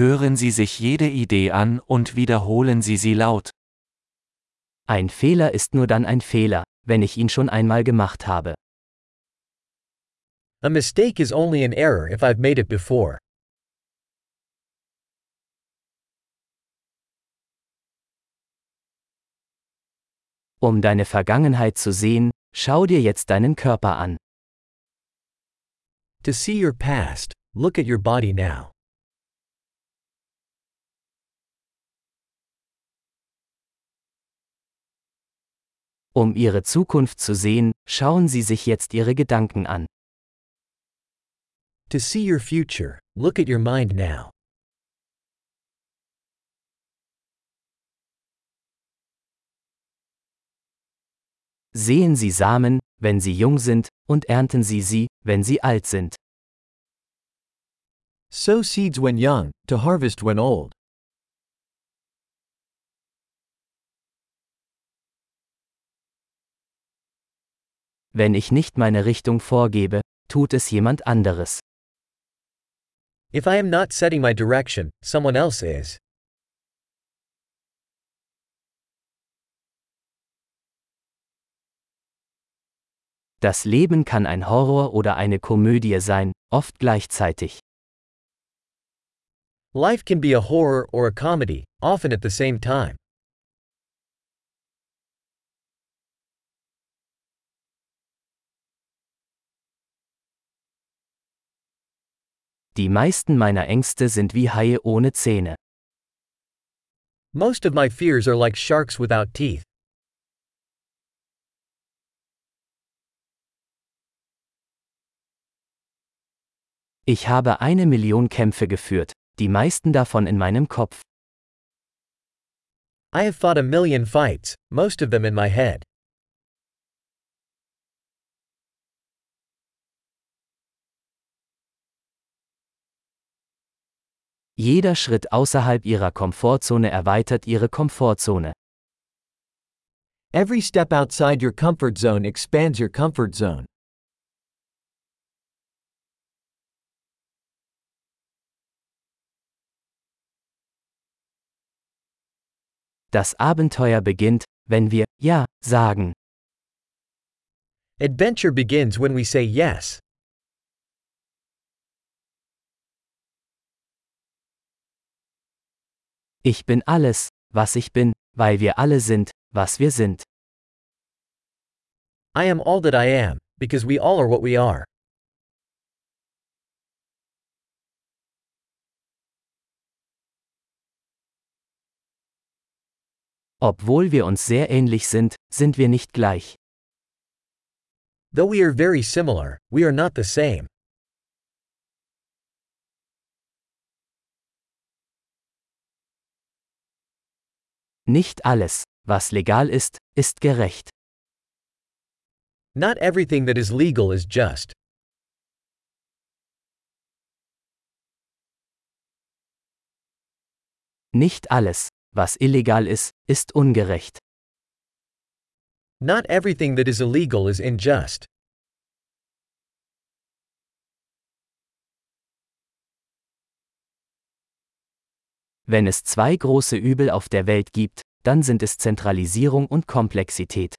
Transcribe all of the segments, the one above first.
Hören Sie sich jede Idee an und wiederholen Sie sie laut. Ein Fehler ist nur dann ein Fehler, wenn ich ihn schon einmal gemacht habe. A mistake is only an error if I've made it before. Um deine Vergangenheit zu sehen, schau dir jetzt deinen Körper an. To see your past, look at your body now. Um ihre Zukunft zu sehen, schauen Sie sich jetzt Ihre Gedanken an. To see your future, look at your mind now. Sehen Sie Samen, wenn sie jung sind, und ernten Sie sie, wenn sie alt sind. Sow seeds when young, to harvest when old. Wenn ich nicht meine Richtung vorgebe, tut es jemand anderes. If I am not setting my direction, someone else is. Das Leben kann ein Horror oder eine Komödie sein, oft gleichzeitig. Life can be a horror or a comedy, often at the same time. Die meisten meiner Ängste sind wie Haie ohne Zähne. Most of my fears are like sharks without teeth. Ich habe eine Million Kämpfe geführt, die meisten davon in meinem Kopf. I have fought a million fights, most of them in my head. Jeder Schritt außerhalb ihrer Komfortzone erweitert ihre Komfortzone. Every step outside your comfort zone expands your comfort zone. Das Abenteuer beginnt, wenn wir Ja sagen. Adventure begins when we say yes. Ich bin alles, was ich bin, weil wir alle sind, was wir sind. I am all that I am, because we all are what we are. Obwohl wir uns sehr ähnlich sind, sind wir nicht gleich. Though we are very similar, we are not the same. Nicht alles, was legal ist, ist gerecht. Not everything that is legal is just. Nicht alles, was illegal ist, ist ungerecht. Not everything that is illegal is unjust. Wenn es zwei große Übel auf der Welt gibt, dann sind es Zentralisierung und Komplexität.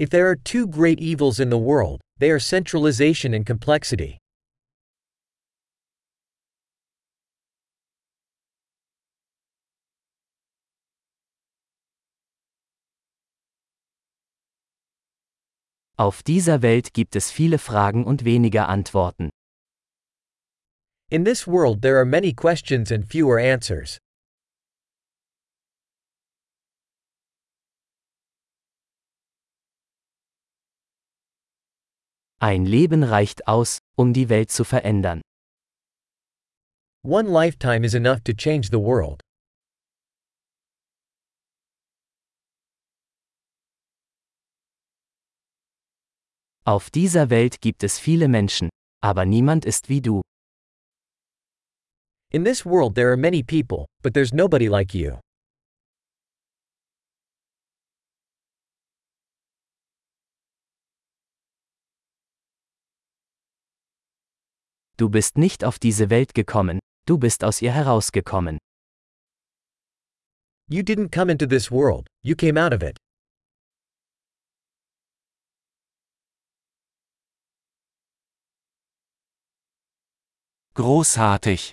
If there are two great evils in the world, they are centralization and complexity. Auf dieser Welt gibt es viele Fragen und weniger Antworten. In this world there are many questions and fewer answers. Ein Leben reicht aus, um die Welt zu verändern. One lifetime is enough to change the world. Auf dieser Welt gibt es viele Menschen, aber niemand ist wie du. In this world there are many people, but there's nobody like you. Du bist nicht auf diese Welt gekommen, Du bist aus ihr herausgekommen. You didn't come into this world, you came out of it. Großartig!